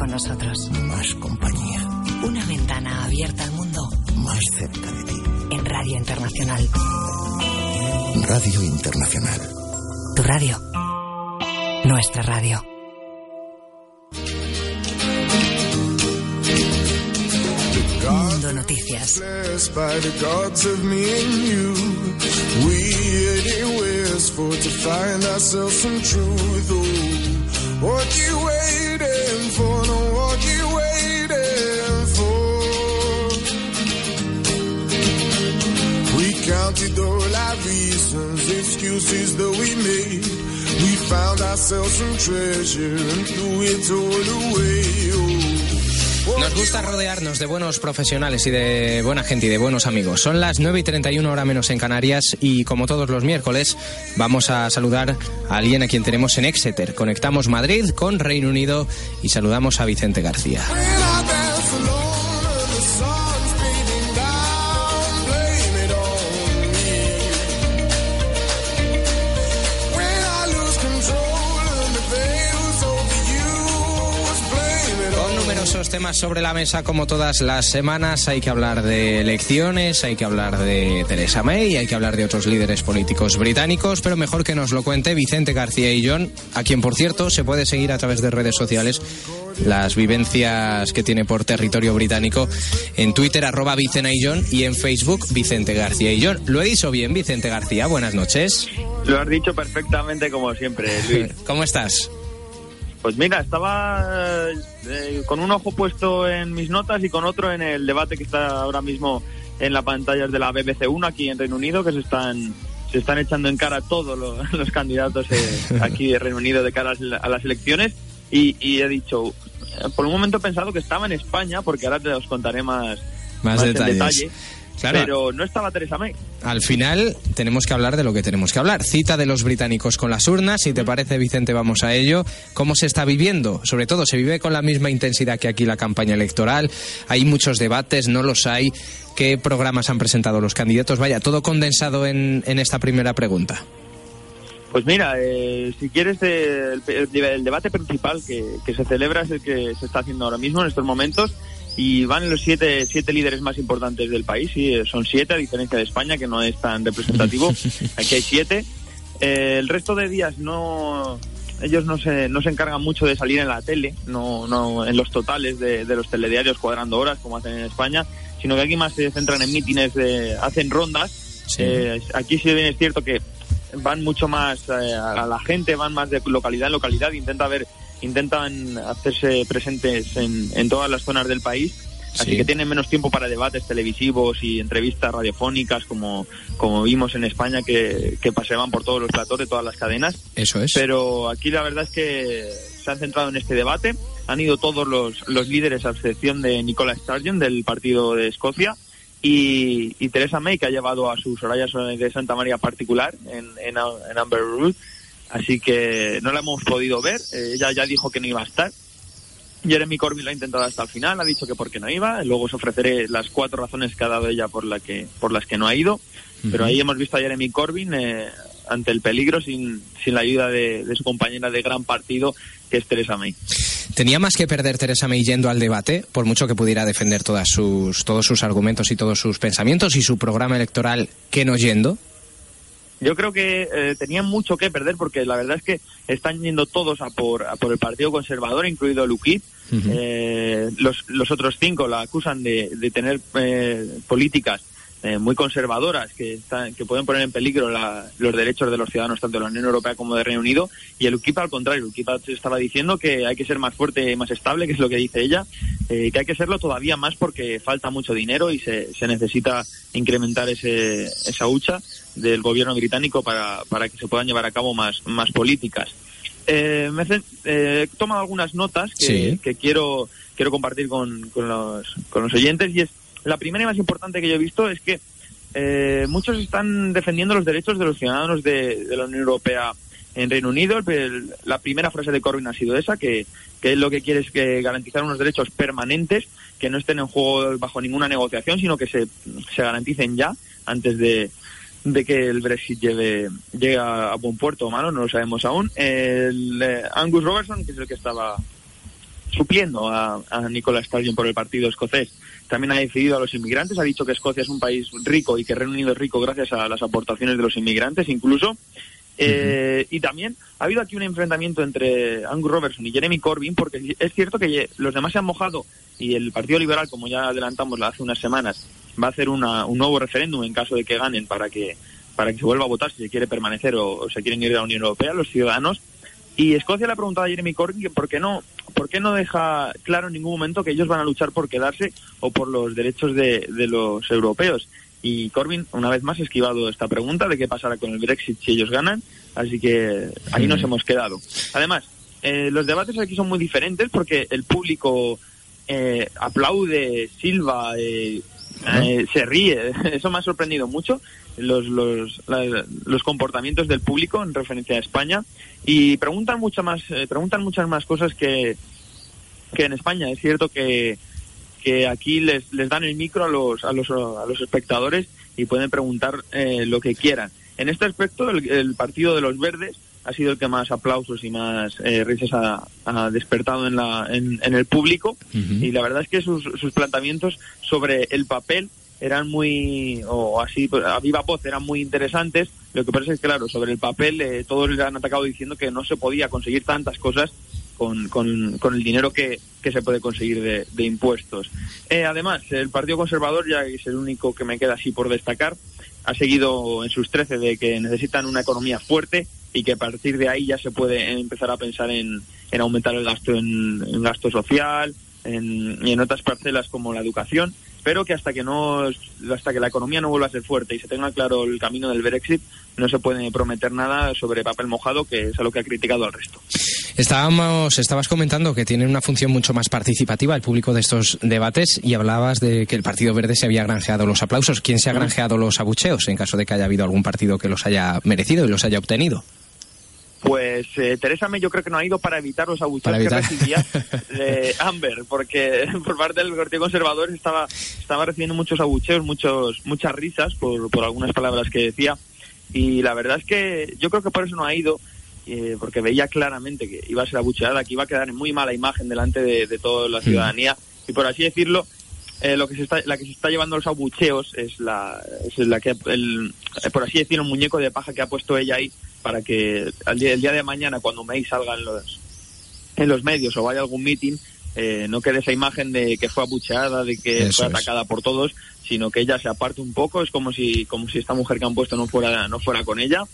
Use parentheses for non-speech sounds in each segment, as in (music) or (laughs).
con nosotros. Más compañía. Una ventana abierta al mundo Más cerca de ti. en Radio Internacional. Radio Internacional. Tu radio. Nuestra radio. Mundo Noticias. blessed by the gods of me and you. We anywhere's for to find ourselves some truth. Oh, what you waiting for? No, what you waiting for? We counted all our reasons, excuses that we made. We found ourselves some treasure and threw it all away. Nos gusta rodearnos de buenos profesionales y de buena gente y de buenos amigos. Son las 9 y 31 hora menos en Canarias y como todos los miércoles vamos a saludar a alguien a quien tenemos en Exeter. Conectamos Madrid con Reino Unido y saludamos a Vicente García. Temas sobre la mesa como todas las semanas hay que hablar de elecciones, hay que hablar de Theresa May, hay que hablar de otros líderes políticos británicos, pero mejor que nos lo cuente Vicente García y John, a quien por cierto se puede seguir a través de redes sociales las vivencias que tiene por territorio británico en Twitter arroba Vicena y John y en Facebook Vicente García y John. Lo he dicho bien Vicente García, buenas noches. Lo has dicho perfectamente como siempre, Luis. (laughs) ¿Cómo estás? Pues mira, estaba eh, con un ojo puesto en mis notas y con otro en el debate que está ahora mismo en las pantallas de la BBC 1 aquí en Reino Unido, que se están se están echando en cara todos los, (laughs) los candidatos eh, (laughs) aquí de Reino Unido de cara a las- a las elecciones y, y he dicho, eh, por un momento he pensado que estaba en España, porque ahora te los contaré más, Más en detalles. detalle, Claro. pero no estaba Teresa May. Al final tenemos que hablar de lo que tenemos que hablar. Cita de los británicos con las urnas. Si te parece, Vicente, vamos a ello. ¿Cómo se está viviendo? Sobre todo, ¿se vive con la misma intensidad que aquí la campaña electoral? Hay muchos debates, no los hay. ¿Qué programas han presentado los candidatos? Vaya, todo condensado en, en esta primera pregunta. Pues mira, eh, si quieres, eh, el, el- el debate principal que, que se celebra es el que se está haciendo ahora mismo en estos momentos y van los siete, siete líderes más importantes del país, y son siete a diferencia de España que no es tan representativo, (laughs) aquí hay siete. Eh, el resto de días no, ellos no se, no se encargan mucho de salir en la tele, no, no en los totales de, de los telediarios cuadrando horas como hacen en España, sino que aquí más se centran en mítines, de- hacen rondas. Sí. Eh, aquí sí bien es cierto que van mucho más eh, a la gente, van más de localidad en localidad, intenta ver, intentan hacerse presentes en, en todas las zonas del país. Así Sí. que tienen menos tiempo para debates televisivos y entrevistas radiofónicas como, como vimos en España que, que paseaban por todos los platos de todas las cadenas. Eso es. Pero aquí la verdad es que se han centrado en este debate. Han ido todos los, los líderes, a excepción de Nicola Sturgeon del partido de Escocia y, y Theresa May, que ha llevado a su Soraya de Santa María particular en, en, en Amber Road. Así que no la hemos podido ver. Eh, ella ya dijo que no iba a estar. Jeremy Corbyn lo ha intentado hasta el final, ha dicho que porque no iba. Luego os ofreceré las cuatro razones que ha dado ella por, la que, por las que no ha ido. Pero ahí hemos visto a Jeremy Corbyn eh, ante el peligro sin, sin la ayuda de, de su compañera de gran partido, que es Theresa May. ¿Tenía más que perder Teresa May yendo al debate, por mucho que pudiera defender todas sus, todos sus argumentos y todos sus pensamientos y su programa electoral que no yendo? Yo creo que eh, tenían mucho que perder porque la verdad es que están yendo todos a por, a por el Partido Conservador, incluido el UKIP. Ujú. Eh, los, los otros cinco la acusan de, de tener eh, políticas eh, muy conservadoras que, están, que pueden poner en peligro la- los derechos de los ciudadanos tanto de la Unión Europea como de Reino Unido y el UKIP al contrario, el UKIP estaba diciendo que hay que ser más fuerte y más estable, que es lo que dice ella, eh, que hay que serlo todavía más porque falta mucho dinero y se, se necesita incrementar ese, esa hucha del gobierno británico para, para que se puedan llevar a cabo más, más políticas. Eh, me hacen- eh, he tomado algunas notas que, Sí. que quiero quiero compartir con, con los, con los oyentes y es la primera y más importante que yo he visto es que eh, muchos están defendiendo los derechos de los ciudadanos de, la Unión Europea en Reino Unido. El- la primera frase de Corbyn ha sido esa, que, que él lo que quiere es que garantizar unos derechos permanentes que no estén en juego bajo ninguna negociación, sino que se, se garanticen ya antes de, de que el Brexit lleve, llegue a, buen puerto o malo, no lo sabemos aún. Eh, Angus Robertson, que es el que estaba supliendo a, a Nicola Sturgeon por el partido escocés, también ha decidido a los inmigrantes, ha dicho que Escocia es un país rico y que Reino Unido es rico gracias a las aportaciones de los inmigrantes incluso. Eh, Y también ha habido aquí un enfrentamiento entre Angus Robertson y Jeremy Corbyn, porque es cierto que los demás se han mojado y el Partido Liberal, como ya adelantamos hace unas semanas, va a hacer una- un nuevo referéndum en caso de que ganen para que para que se vuelva a votar si se quiere permanecer o, o se quieren ir a la Unión Europea, los ciudadanos. Y Escocia le ha preguntado a Jeremy Corbyn que por qué no, por qué no deja claro en ningún momento que ellos van a luchar por quedarse o por los derechos de, de los europeos. Y Corbyn, una vez más, ha esquivado esta pregunta de qué pasará con el Brexit si ellos ganan. Así que ahí nos hemos quedado. Además, eh, los debates aquí son muy diferentes porque el público eh, aplaude, silba, eh, eh, se ríe. (laughs) Eso me ha sorprendido mucho, los, los, la- los comportamientos del público en referencia a España. Y preguntan, mucho más, eh, preguntan muchas más cosas que, que en España. Es cierto que, que aquí les, les dan el micro a los, a los, a los espectadores y pueden preguntar eh, lo que quieran. En este aspecto, el, el partido de los verdes ha sido el que más aplausos y más eh, risas ha, ha despertado en, la, en, en el público y la verdad es que sus, sus planteamientos sobre el papel eran muy, o así, pues, a viva voz, eran muy interesantes. Lo que pasa es que, claro, sobre el papel eh, todos les han atacado diciendo que no se podía conseguir tantas cosas con, con, el dinero que, que se puede conseguir de, de impuestos. Eh, además, el Partido Conservador, ya es el único que me queda así por destacar, ha seguido en sus 13 de que necesitan una economía fuerte y que a partir de ahí ya se puede empezar a pensar en, en aumentar el gasto en, gasto social en, en otras parcelas como la educación pero que hasta que no hasta que la economía no vuelva a ser fuerte y se tenga claro el camino del Brexit no se puede prometer nada sobre papel mojado que es a lo que ha criticado al resto Estábamos, estabas comentando que tienen una función mucho más participativa el público de estos debates y hablabas de que el Partido Verde se había granjeado los aplausos. ¿Quién se ha granjeado los abucheos en caso de que haya habido algún partido que los haya merecido y los haya obtenido? Pues eh, Teresa May yo creo que no ha ido para evitar los evitar. que recibía (laughs) de Amber, porque (laughs) por parte del Partido Conservador estaba, estaba recibiendo muchos abucheos, muchos, muchas risas por, por algunas palabras que decía. Y la verdad es que yo creo que por eso no ha ido, eh, porque veía claramente que iba a ser abucheada, que iba a quedar en muy mala imagen delante de, de toda la ciudadanía. Y por así decirlo, eh, lo que se está, la que se está llevando los abucheos es la, es la que, el, por así decirlo, un muñeco de paja que ha puesto ella ahí para que al día, el día de mañana, cuando May salga en los, en los medios o vaya a algún meeting, eh, no quede esa imagen de que fue abucheada, de que Eso fue es. atacada por todos, sino que ella se aparte un poco, es como si, como si esta mujer que han puesto no fuera, no fuera con ella.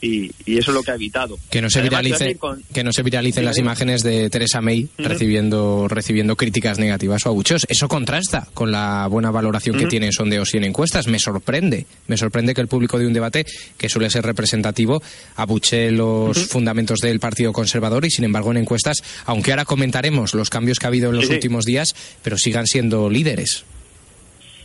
Y, y eso es lo que ha evitado. Que no se Además, viralice, con- que no se viralicen las imágenes de Teresa May recibiendo, recibiendo críticas negativas o abucheos. Eso contrasta con la buena valoración que tiene en sondeos y en encuestas. Me sorprende. Me sorprende que el público de un debate que suele ser representativo abuchee los fundamentos del Partido Conservador y, sin embargo, en encuestas, aunque ahora comentaremos los cambios que ha habido en los sí. últimos días, pero sigan siendo líderes.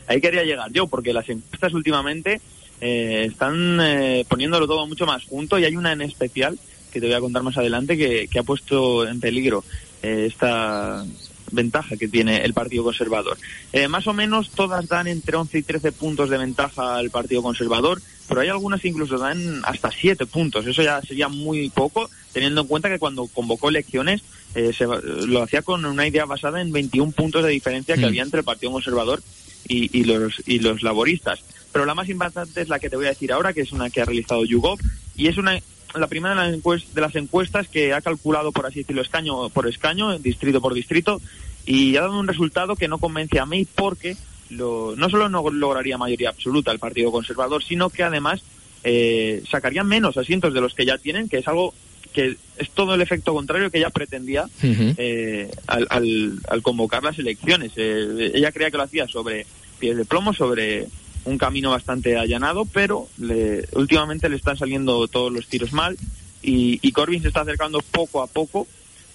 ahí quería llegar yo, porque las encuestas últimamente eh, están eh, poniéndolo todo mucho más junto y hay una en especial que te voy a contar más adelante que, que ha puesto en peligro eh, esta ventaja que tiene el Partido Conservador. Eh, más o menos todas dan entre 11 y 13 puntos de ventaja al Partido Conservador, pero hay algunas que incluso dan hasta 7 puntos. Eso ya sería muy poco, teniendo en cuenta que cuando convocó elecciones eh, se, lo hacía con una idea basada en 21 puntos de diferencia que Mm. había entre el Partido Conservador y, y los, y los laboristas. Pero la más impactante es la que te voy a decir ahora, que es una que ha realizado YouGov, y es una la primera de las, encuest- de las encuestas que ha calculado, por así decirlo, escaño por escaño, distrito por distrito, y ha dado un resultado que no convence a May porque lo- no solo no lograría mayoría absoluta el Partido Conservador, sino que además eh, sacaría menos asientos de los que ya tienen, que es algo que es todo el efecto contrario que ella pretendía eh, al, al, al convocar las elecciones. Eh, ella creía que lo hacía sobre pies de plomo, sobre un camino bastante allanado, pero le- últimamente le están saliendo todos los tiros mal y, y Corbyn se está acercando poco a poco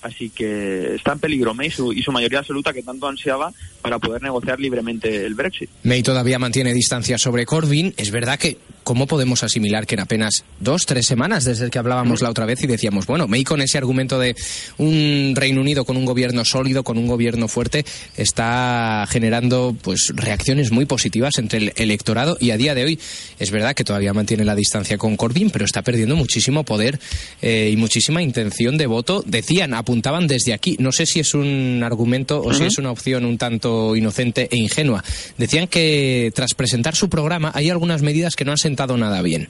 Así que está en peligro May su, y su mayoría absoluta que tanto ansiaba para poder negociar libremente el Brexit. May todavía mantiene distancia sobre Corbyn. Es verdad que, ¿cómo podemos asimilar que en apenas dos, tres semanas desde que hablábamos la otra vez y decíamos, bueno, May con ese argumento de un Reino Unido con un gobierno sólido, con un gobierno fuerte, está generando pues reacciones muy positivas entre el electorado y a día de hoy es verdad que todavía mantiene la distancia con Corbyn, pero está perdiendo muchísimo poder eh, y muchísima intención de voto. Decían, apuntaban desde aquí, no sé si es un argumento o si es una opción un tanto inocente e ingenua. Decían que tras presentar su programa hay algunas medidas que no han nada bien.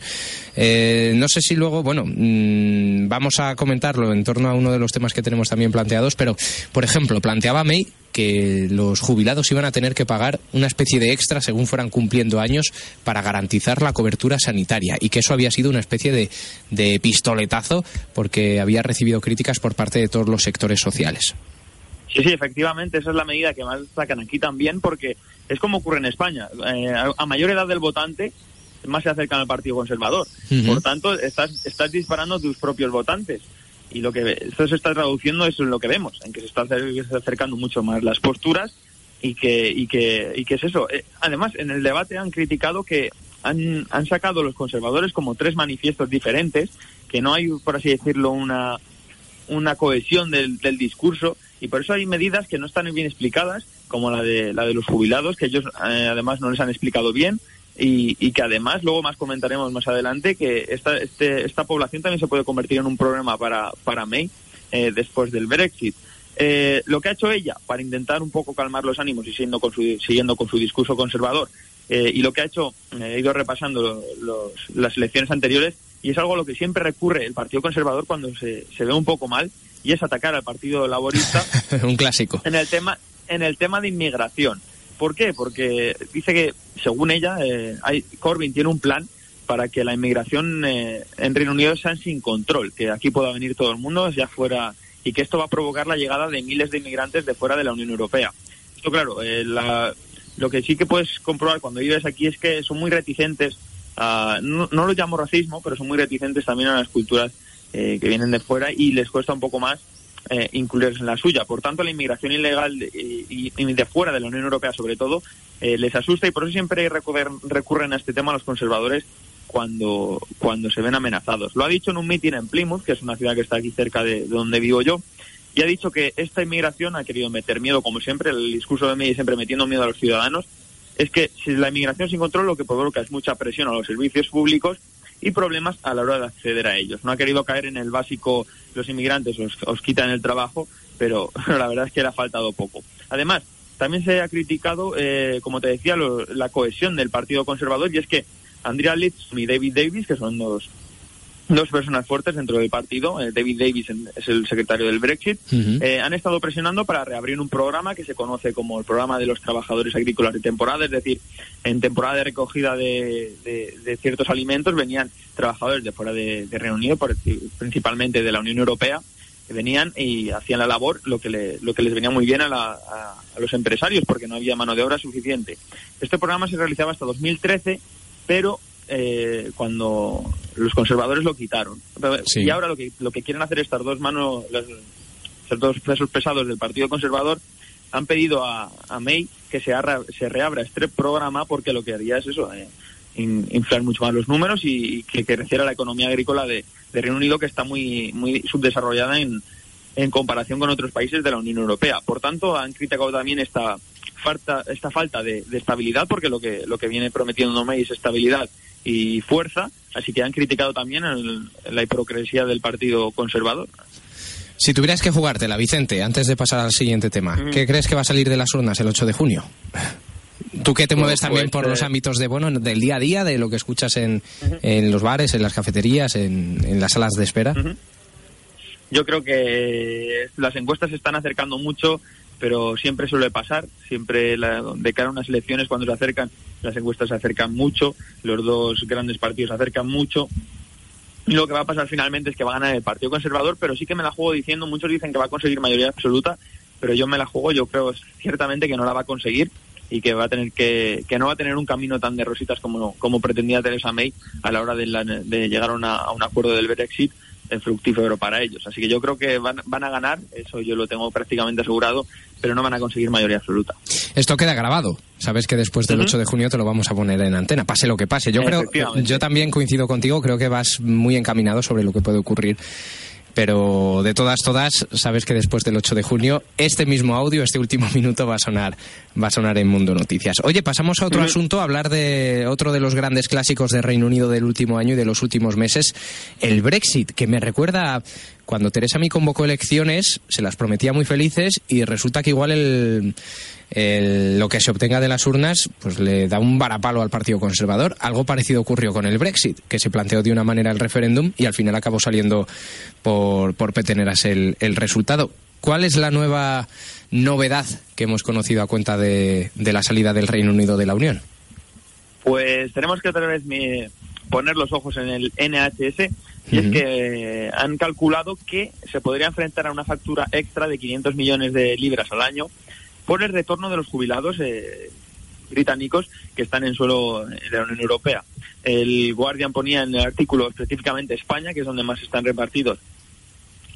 Eh, no sé si luego, bueno, mmm, vamos a comentarlo en torno a uno de los temas que tenemos también planteados, pero, por ejemplo, planteaba May que los jubilados iban a tener que pagar una especie de extra según fueran cumpliendo años para garantizar la cobertura sanitaria y que eso había sido una especie de, de pistoletazo porque había recibido críticas por parte de todos los sectores sociales. Sí, sí, efectivamente, esa es la medida que más sacan aquí también, porque es como ocurre en España. Eh, a mayor edad del votante, más se acercan al Partido Conservador. Uh -huh. Por tanto, estás, estás disparando tus propios votantes. Y lo que esto se está traduciendo es en lo que vemos, en que se están acercando mucho más las posturas y que, y que, y que es eso. Eh, además, en el debate han criticado que han, han sacado los conservadores como tres manifiestos diferentes, que no hay, por así decirlo, una, una cohesión del, del discurso y por eso hay medidas que no están bien explicadas, como la de, la de los jubilados, que ellos eh, además no les han explicado bien y, y, que además luego más comentaremos más adelante que esta, este, esta población también se puede convertir en un problema para, para May eh, después del Brexit. Eh, lo que ha hecho ella para intentar un poco calmar los ánimos y siguiendo con su, siguiendo con su discurso conservador eh, y lo que ha hecho, he ido repasando los, las elecciones anteriores y es algo a lo que siempre recurre el Partido Conservador cuando se, se ve un poco mal y es atacar al Partido Laborista. (laughs) un clásico. En el tema, en el tema de inmigración. ¿Por qué? Porque dice que, según ella, eh, hay, Corbyn tiene un plan para que la inmigración eh, en Reino Unido sea sin control, que aquí pueda venir todo el mundo, ya fuera, y que esto va a provocar la llegada de miles de inmigrantes de fuera de la Unión Europea. Esto, claro, eh, la, lo que sí que puedes comprobar cuando vives aquí es que son muy reticentes, a, no, no lo llamo racismo, pero son muy reticentes también a las culturas eh, que vienen de fuera y les cuesta un poco más eh, incluirse en la suya. Por tanto, la inmigración ilegal y, y, de fuera de la Unión Europea, sobre todo, eh, les asusta y por eso siempre recurren, recurren a este tema los conservadores cuando, cuando se ven amenazados. Lo ha dicho en un mitin en Plymouth, que es una ciudad que está aquí cerca de, de donde vivo yo, y ha dicho que esta inmigración ha querido meter miedo, como siempre, el discurso de May siempre metiendo miedo a los ciudadanos, es que si la inmigración sin control lo que provoca es mucha presión a los servicios públicos y problemas a la hora de acceder a ellos. No ha querido caer en el básico, los inmigrantes os, quitan el trabajo, pero (laughs) la verdad es que le ha faltado poco. Además, también se ha criticado, eh, como te decía, lo, la cohesión del Partido Conservador y es que Andrea Litz y David Davis, que son dos, dos personas fuertes dentro del partido, eh, David Davis es el secretario del Brexit, uh -huh. eh, han estado presionando para reabrir un programa que se conoce como el programa de los trabajadores agrícolas de temporada, es decir, en temporada de recogida de, de, de ciertos alimentos venían trabajadores de fuera de, de Reino Unido, principalmente de la Unión Europea, que venían y hacían la labor, lo que, le, lo que les venía muy bien a, la, a, a los empresarios, porque no había mano de obra suficiente. Este programa se realizaba hasta 2013, pero eh, cuando los conservadores lo quitaron. Sí. Y ahora lo que, lo que quieren hacer estas dos manos, estos dos pesos pesados del Partido Conservador, han pedido a, a May que se, arra, se, reabra este programa porque lo que haría es eso, eh, in, inflar mucho más los números y, y, que creciera la economía agrícola de, de, Reino Unido que está muy, muy subdesarrollada en, en comparación con otros países de la Unión Europea. Por tanto, han criticado también esta falta, esta falta de, de estabilidad porque lo que, lo que viene prometiendo May es estabilidad y fuerza, así que han criticado también el, la hipocresía del Partido Conservador. Si tuvieras que jugártela, Vicente, antes de pasar al siguiente tema, mm. ¿qué crees que va a salir de las urnas el 8 de junio? (laughs) Tú que te mueves también pues, por los ámbitos de bueno del día a día, de lo que escuchas en, uh -huh. en los bares, en las cafeterías, en, en las salas de espera. Uh -huh. Yo creo que las encuestas se están acercando mucho pero siempre suele pasar, siempre la, de cara a unas elecciones cuando se acercan, las encuestas se acercan mucho, los dos grandes partidos se acercan mucho. Y lo que va a pasar finalmente es que va a ganar el Partido Conservador, pero sí que me la juego diciendo, muchos dicen que va a conseguir mayoría absoluta, pero yo me la juego, yo creo ciertamente que no la va a conseguir y que va a tener que, que no va a tener un camino tan de rositas como, como pretendía Theresa May a la hora de, la, de llegar a, una, a un acuerdo del Brexit fructífero para ellos. Así que yo creo que van, van a ganar, eso yo lo tengo prácticamente asegurado, pero no van a conseguir mayoría absoluta. Esto queda grabado. Sabes que después del Ujú. 8 de junio te lo vamos a poner en antena, pase lo que pase. Yo creo, yo también coincido contigo, creo que vas muy encaminado sobre lo que puede ocurrir. Pero de todas, todas, sabes que después del 8 de junio, este mismo audio, este último (laughs) minuto va a sonar, va a sonar en Mundo Noticias. Oye, pasamos a otro asunto, a hablar de otro de los grandes clásicos de Reino Unido del último año y de los últimos meses, el Brexit, que me recuerda cuando Teresa May convocó elecciones, se las prometía muy felices y resulta que igual el, el- lo que se obtenga de las urnas pues le da un varapalo al Partido Conservador. Algo parecido ocurrió con el Brexit, que se planteó de una manera el referéndum y al final acabó saliendo por, por peteneras el, el resultado. ¿Cuál es la nueva novedad que hemos conocido a cuenta de, de la salida del Reino Unido de la Unión? Pues tenemos que otra vez mi- poner los ojos en el NHS y es que han calculado que se podría enfrentar a una factura extra de 500 millones de libras al año por el retorno de los jubilados eh, británicos que están en suelo de la Unión Europea. El Guardian ponía en el artículo específicamente España, que es donde más están repartidos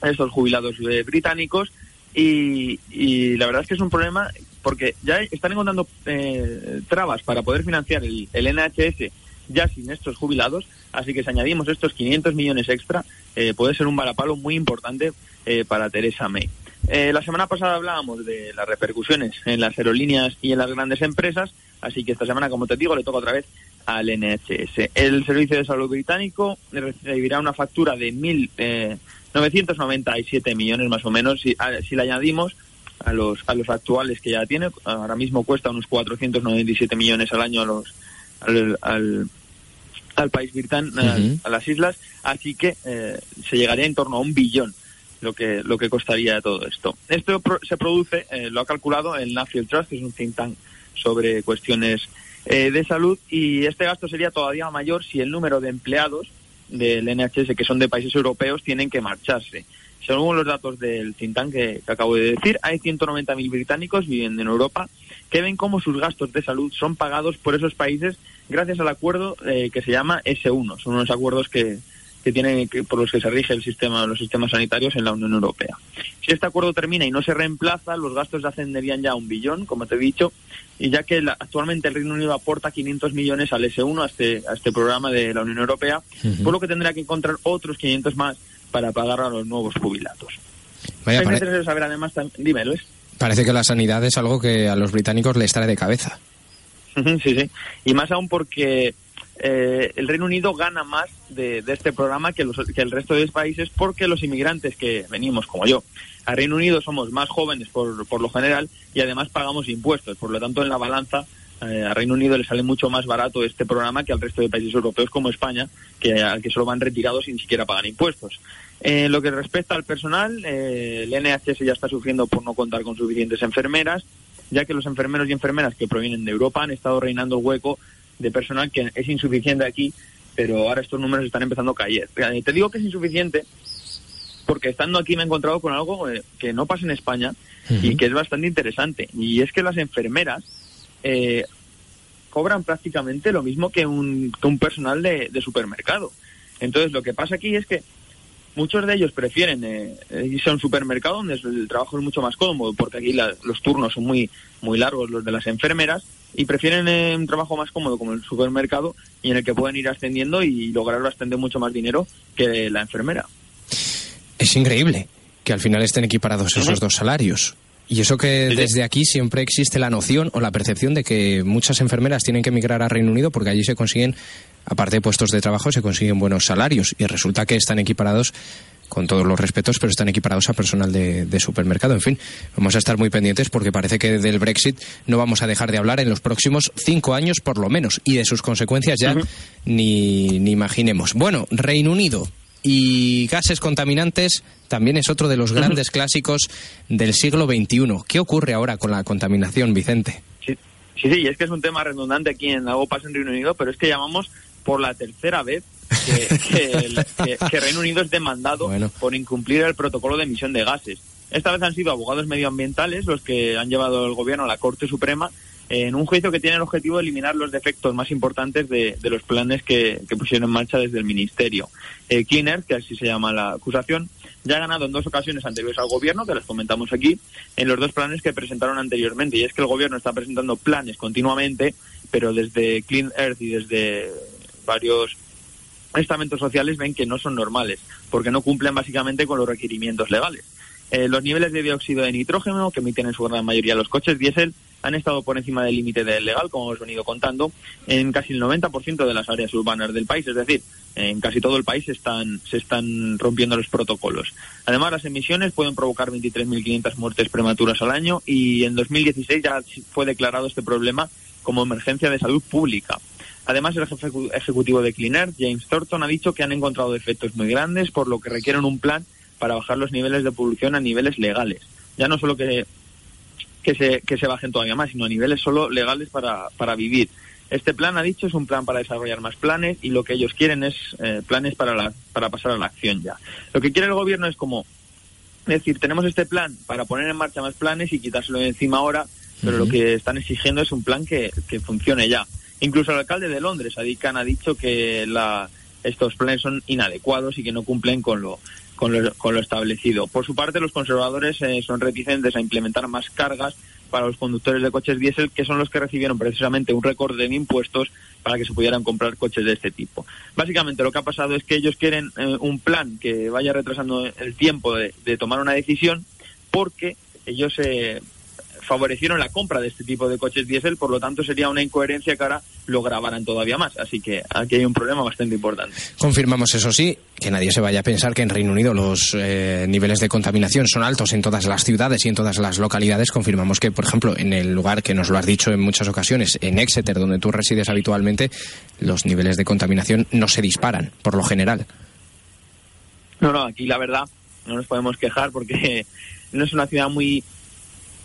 estos jubilados eh, británicos y, y la verdad es que es un problema porque ya están encontrando eh, trabas para poder financiar el, el NHS ya sin estos jubilados, así que si añadimos estos 500 millones extra, eh, puede ser un varapalo muy importante eh, para Teresa May. Eh, la semana pasada hablábamos de las repercusiones en las aerolíneas y en las grandes empresas, así que esta semana, como te digo, le toca otra vez al NHS. El Servicio de Salud Británico recibirá una factura de mil, eh, 997 millones más o menos, si, a- si le añadimos a los, a los actuales que ya tiene, ahora mismo cuesta unos 497 millones al año a los, al, al, al país británico, Ujú. a las islas, así que eh, se llegaría en torno a un billón lo que lo que costaría todo esto. Esto pro- se produce, eh, lo ha calculado el Nuffield Trust, que es un think tank sobre cuestiones eh, de salud, y este gasto sería todavía mayor si el número de empleados del NHS que son de países europeos tienen que marcharse. Según los datos del think tank que, que acabo de decir, hay 190.000 británicos viviendo en Europa que ven cómo sus gastos de salud son pagados por esos países gracias al acuerdo eh, que se llama S1. Son unos acuerdos que, que tienen que- por los que se rige el sistema, los sistemas sanitarios en la Unión Europea. Si este acuerdo termina y no se reemplaza, los gastos ascenderían ya a un billón, como te he dicho, y ya que la- actualmente el Reino Unido aporta 500 millones al S1, a este, a este programa de la Unión Europea, Ujú. por lo que tendrá que encontrar otros 500 más para pagar a los nuevos jubilados. Vaya, es necesario saber además, Luis. parece que la sanidad es algo que a los británicos les trae de cabeza. Sí, sí. Y más aún porque eh, el Reino Unido gana más de, este programa que, los, que el resto de los países porque los inmigrantes que venimos, como yo, al Reino Unido somos más jóvenes por, por lo general y además pagamos impuestos. Por lo tanto, en la balanza, eh, al Reino Unido le sale mucho más barato este programa que al resto de países europeos como España, que, al que solo van retirados sin siquiera pagar impuestos. En lo que respecta al personal, eh, el NHS ya está sufriendo por no contar con suficientes enfermeras, ya que los enfermeros y enfermeras que provienen de Europa han estado reinando el hueco de personal que es insuficiente aquí, pero ahora estos números están empezando a caer. Te digo que es insuficiente porque estando aquí me he encontrado con algo eh, que no pasa en España y que es bastante interesante. Y es que las enfermeras eh, cobran prácticamente lo mismo que un, que un personal de, de supermercado. Entonces lo que pasa aquí es que muchos de ellos prefieren eh, eh, irse a un supermercado donde el trabajo es mucho más cómodo porque aquí la- los turnos son muy muy largos los de las enfermeras y prefieren eh, un trabajo más cómodo como el supermercado y en el que pueden ir ascendiendo y lograr ascender mucho más dinero que la enfermera. Es increíble que al final estén equiparados esos dos salarios. Y eso que desde aquí siempre existe la noción o la percepción de que muchas enfermeras tienen que emigrar a Reino Unido porque allí se consiguen, aparte de puestos de trabajo, se consiguen buenos salarios. Y resulta que están equiparados, con todos los respetos, pero están equiparados a personal de, de supermercado. En fin, vamos a estar muy pendientes porque parece que del Brexit no vamos a dejar de hablar en los próximos cinco años por lo menos. Y de sus consecuencias ya ni, ni imaginemos. Bueno, Reino Unido y gases contaminantes también es otro de los grandes clásicos del siglo XXI. ¿Qué ocurre ahora con la contaminación, Vicente? Sí, sí, sí, y es que es un tema redundante aquí en algo pasa en Reino Unido, pero es que llamamos por la tercera vez que, que el- que- que Reino Unido es demandado Bueno. por incumplir el protocolo de emisión de gases. Esta vez han sido abogados medioambientales los que han llevado el gobierno a la Corte Suprema en un juicio que tiene el objetivo de eliminar los defectos más importantes de, los planes que, pusieron en marcha desde el Ministerio. Eh, Clean Earth, que así se llama la acusación, ya ha ganado en dos ocasiones anteriores al Gobierno, que les comentamos aquí, en los dos planes que presentaron anteriormente. Y es que el Gobierno está presentando planes continuamente, pero desde Clean Earth y desde varios estamentos sociales ven que no son normales, porque no cumplen básicamente con los requerimientos legales. Eh, los niveles de dióxido de nitrógeno que emiten en su gran mayoría los coches diésel han estado por encima del límite del legal, como hemos venido contando, en casi el 90% de las áreas urbanas del país, es decir, en casi todo el país están, se están rompiendo los protocolos. Además, las emisiones pueden provocar 23.500 muertes prematuras al año y en 2016 ya fue declarado este problema como emergencia de salud pública. Además, el jefe ejecutivo de Cleaner, James Thornton, ha dicho que han encontrado defectos muy grandes, por lo que requieren un plan para bajar los niveles de polución a niveles legales. Ya no solo que, que, se, que se bajen todavía más, sino a niveles solo legales para, para vivir. Este plan, ha dicho, es un plan para desarrollar más planes y lo que ellos quieren es eh, planes para, la, para pasar a la acción ya. Lo que quiere el gobierno es como, decir, tenemos este plan para poner en marcha más planes y quitárselo de encima ahora, pero uh -huh. lo que están exigiendo es un plan que, que funcione ya. Incluso el alcalde de Londres, Adi Khan, ha dicho que la, estos planes son inadecuados y que no cumplen con lo, con lo, con lo establecido. Por su parte, los conservadores eh, son reticentes a implementar más cargas para los conductores de coches diésel, que son los que recibieron precisamente un récord de impuestos para que se pudieran comprar coches de este tipo. Básicamente lo que ha pasado es que ellos quieren eh, un plan que vaya retrasando el tiempo de, de tomar una decisión porque ellos eh, favorecieron la compra de este tipo de coches diésel, por lo tanto sería una incoherencia que ahora lo grabaran todavía más. Así que aquí hay un problema bastante importante. Confirmamos, eso sí, que nadie se vaya a pensar que en Reino Unido los eh, niveles de contaminación son altos en todas las ciudades y en todas las localidades. Confirmamos que, por ejemplo, en el lugar que nos lo has dicho en muchas ocasiones, en Exeter, donde tú resides habitualmente, los niveles de contaminación no se disparan, por lo general. No, no, aquí la verdad no nos podemos quejar porque (laughs) no es una ciudad muy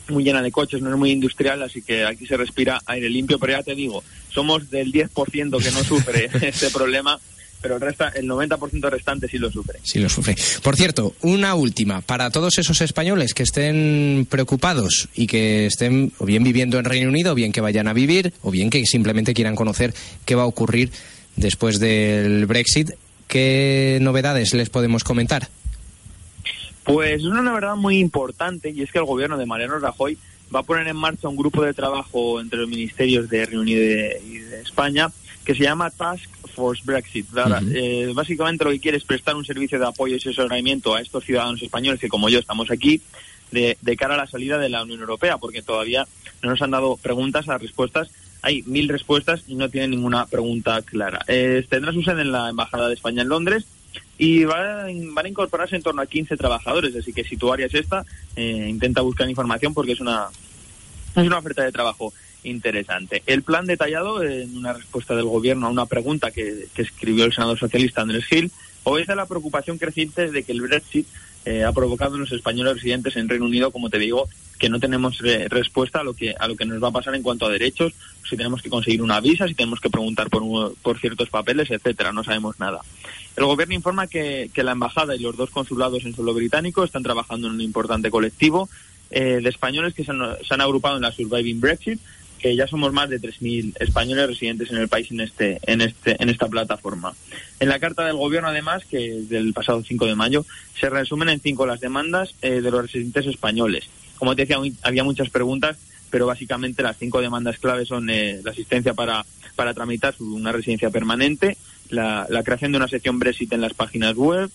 muy llena de coches, no es muy industrial, así que aquí se respira aire limpio, pero ya te digo, somos del 10% que no sufre (laughs) este problema, pero el, resta, el 90% restante sí lo sufre. Sí lo sufre. Por cierto, una última, para todos esos españoles que estén preocupados y que estén o bien viviendo en Reino Unido, o bien que vayan a vivir, o bien que simplemente quieran conocer qué va a ocurrir después del Brexit, ¿qué novedades les podemos comentar? Pues es una verdad muy importante y es que el gobierno de Mariano Rajoy va a poner en marcha un grupo de trabajo entre los ministerios de Reino Unido y de, España que se llama Task Force Brexit. Uh -huh. eh, básicamente lo que quiere es prestar un servicio de apoyo y asesoramiento a estos ciudadanos españoles que como yo estamos aquí de, de cara a la salida de la Unión Europea porque todavía no nos han dado preguntas a respuestas hay mil respuestas y no tienen ninguna pregunta clara. Eh, tendrá su sede en la Embajada de España en Londres y van, van, a incorporarse en torno a 15 trabajadores, así que si tu área es esta, eh, intenta buscar información porque es una, es una oferta de trabajo interesante. El plan detallado, en una respuesta del gobierno a una pregunta que, escribió el senador socialista Andrés Gil, obedece la preocupación creciente de que el Brexit eh, ha provocado en los españoles residentes en Reino Unido, como te digo, que no tenemos re respuesta a lo que a lo que nos va a pasar en cuanto a derechos, si tenemos que conseguir una visa, si tenemos que preguntar por, por ciertos papeles, etcétera, no sabemos nada. El gobierno informa que, que la embajada y los dos consulados en suelo británico están trabajando en un importante colectivo eh, de españoles que se han agrupado en la Surviving Brexit, ya somos más de 3.000 españoles residentes en el país en este en este en esta plataforma. En la carta del gobierno además, que es del pasado 5 de mayo, se resumen en cinco las demandas eh, de los residentes españoles. Como te decía, había muchas preguntas, pero básicamente las cinco demandas claves son eh, la asistencia para para tramitar una residencia permanente, la, la creación de una sección Brexit en las páginas web,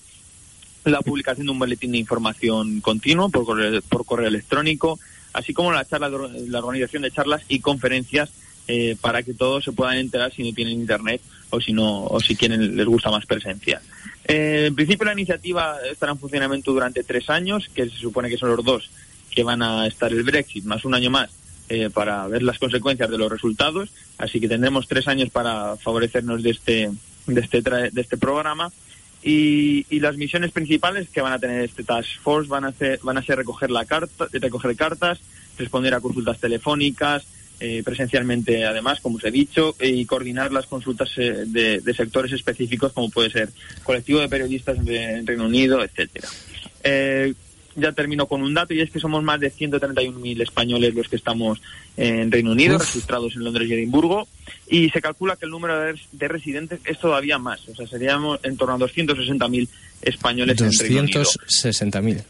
la publicación de un boletín de información continuo por correo, por correo electrónico, así como la charla, la organización de charlas y conferencias eh, para que todos se puedan enterar si no tienen internet o si no o si quieren les gusta más presencia. Eh, en principio la iniciativa estará en funcionamiento durante tres años, que se supone que son los dos que van a estar el Brexit, más un año más eh, para ver las consecuencias de los resultados, así que tendremos tres años para favorecernos de este de este de este programa. Y, las misiones principales que van a tener este Task Force van a ser, van a ser recoger, la carta, recoger cartas, responder a consultas telefónicas, eh, presencialmente además, como os he dicho, y coordinar las consultas eh, de, de, sectores específicos como puede ser colectivo de periodistas de Reino Unido, etcétera. Eh, ya termino con un dato y es que somos más de 131.000 españoles los que estamos en Reino Unido, registrados en Londres y Edimburgo, y se calcula que el número de, residentes es todavía más, o sea, seríamos en torno a 260.000 españoles en Reino Unido. 260.000,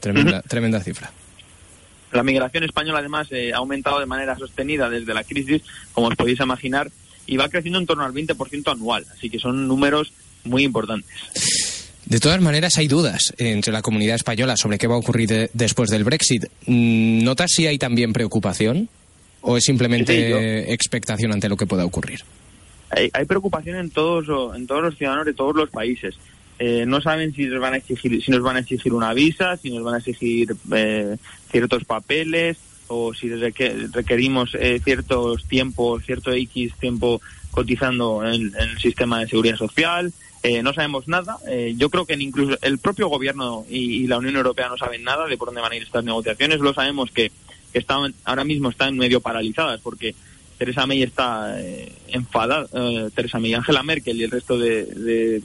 tremenda, tremenda cifra. La migración española además eh, ha aumentado de manera sostenida desde la crisis, como os podéis imaginar, y va creciendo en torno al 20% anual, así que son números muy importantes. De todas maneras, hay dudas entre la comunidad española sobre qué va a ocurrir después del Brexit. Mm, ¿Notas si hay también preocupación o es simplemente expectación ante lo que pueda ocurrir? Hay, preocupación en todos, en todos los ciudadanos de todos los países. Eh, no saben si nos van a exigir, si nos van a exigir una visa, si nos van a exigir eh, ciertos papeles o si requerimos eh, ciertos tiempos, cierto X tiempo cotizando en, el sistema de seguridad social. Eh, no sabemos nada. Eh, yo creo que incluso el propio gobierno y, la Unión Europea no saben nada de por dónde van a ir estas negociaciones. Lo sabemos que, están, ahora mismo están medio paralizadas porque Teresa May está eh, enfadada. Teresa May, Angela Merkel y el resto de,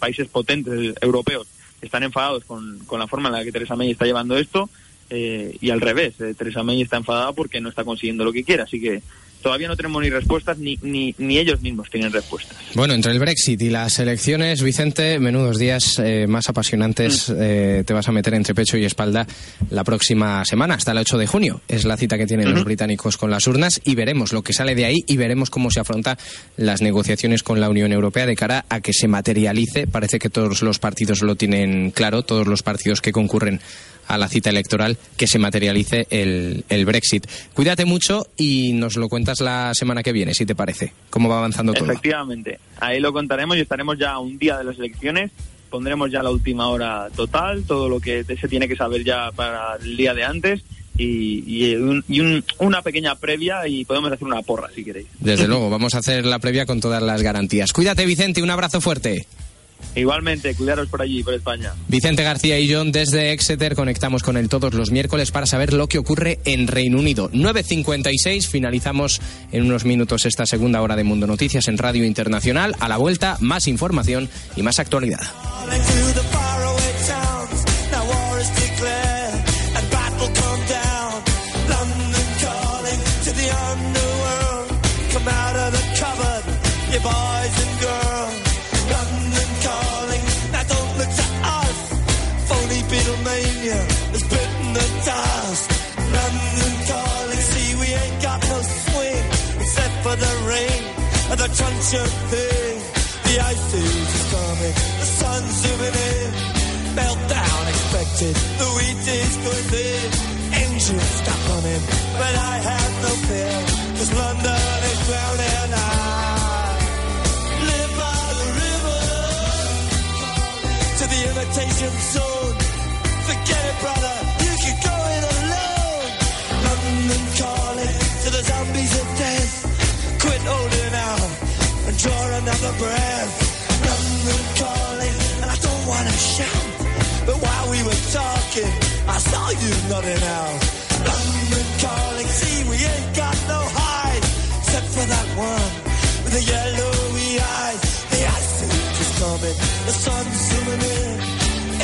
países potentes europeos están enfadados con, con, la forma en la que Teresa May está llevando esto. y al revés, Teresa May está enfadada porque no está consiguiendo lo que quiere. Así que todavía no tenemos ni respuestas ni, ni, ni, ellos mismos tienen respuestas. Bueno, entre el Brexit y las elecciones, Vicente, menudos días eh, más apasionantes mm. eh, te vas a meter entre pecho y espalda la próxima semana, hasta el 8 de junio. Es la cita que tienen los británicos con las urnas y veremos lo que sale de ahí y veremos cómo se afronta las negociaciones con la Unión Europea de cara a que se materialice. Parece que todos los partidos lo tienen claro, todos los partidos que concurren a la cita electoral que se materialice el, el Brexit. Cuídate mucho y nos lo cuentas la semana que viene, si te parece. ¿Cómo va avanzando todo? Efectivamente, ahí lo contaremos y estaremos ya un día de las elecciones. Pondremos ya la última hora total, todo lo que se tiene que saber ya para el día de antes y, una pequeña previa y podemos hacer una porra si queréis. Desde (laughs) luego, vamos a hacer la previa con todas las garantías. Cuídate Vicente, un abrazo fuerte. Igualmente, cuidaros por allí, por España. Vicente García y John desde Exeter conectamos con él todos los miércoles para saber lo que ocurre en Reino Unido. 9.56, finalizamos en unos minutos esta segunda hora de Mundo Noticias en Radio Internacional. A la vuelta, más información y más actualidad. Crunch of thing. The ice age is coming, the sun's zooming in. Meltdown expected, the wheat is going thin. Engines stop running, but I have no fear, cause London is drowning. I live by the river to the imitation zone. Forget it, brother, another breath. London calling, and I don't wanna shout. But while we were talking, I saw you nodding out. London calling, see we ain't got no hide, except for that one with the yellowy eyes. The ice age is coming, the sun's zooming in,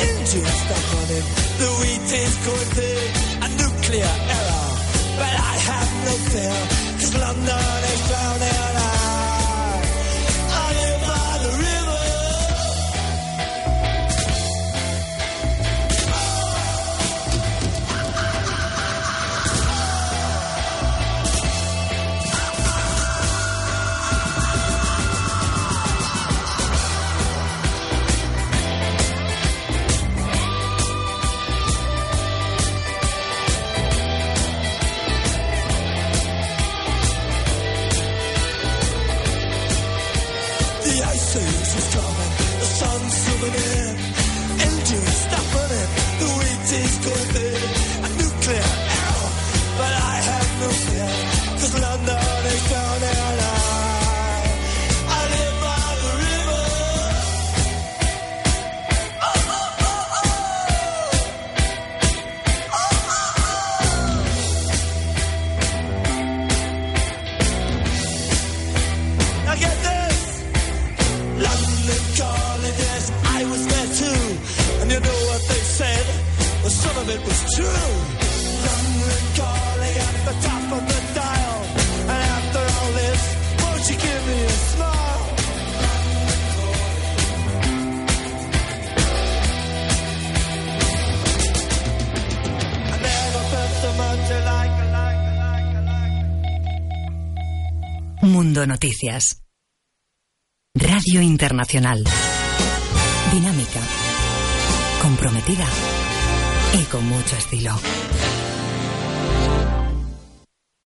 engines stop running, the wheat is going thick, a nuclear error. But I have no fear, cause London is drowning. Noticias. Radio Internacional. Dinámica. Comprometida. Y con mucho estilo.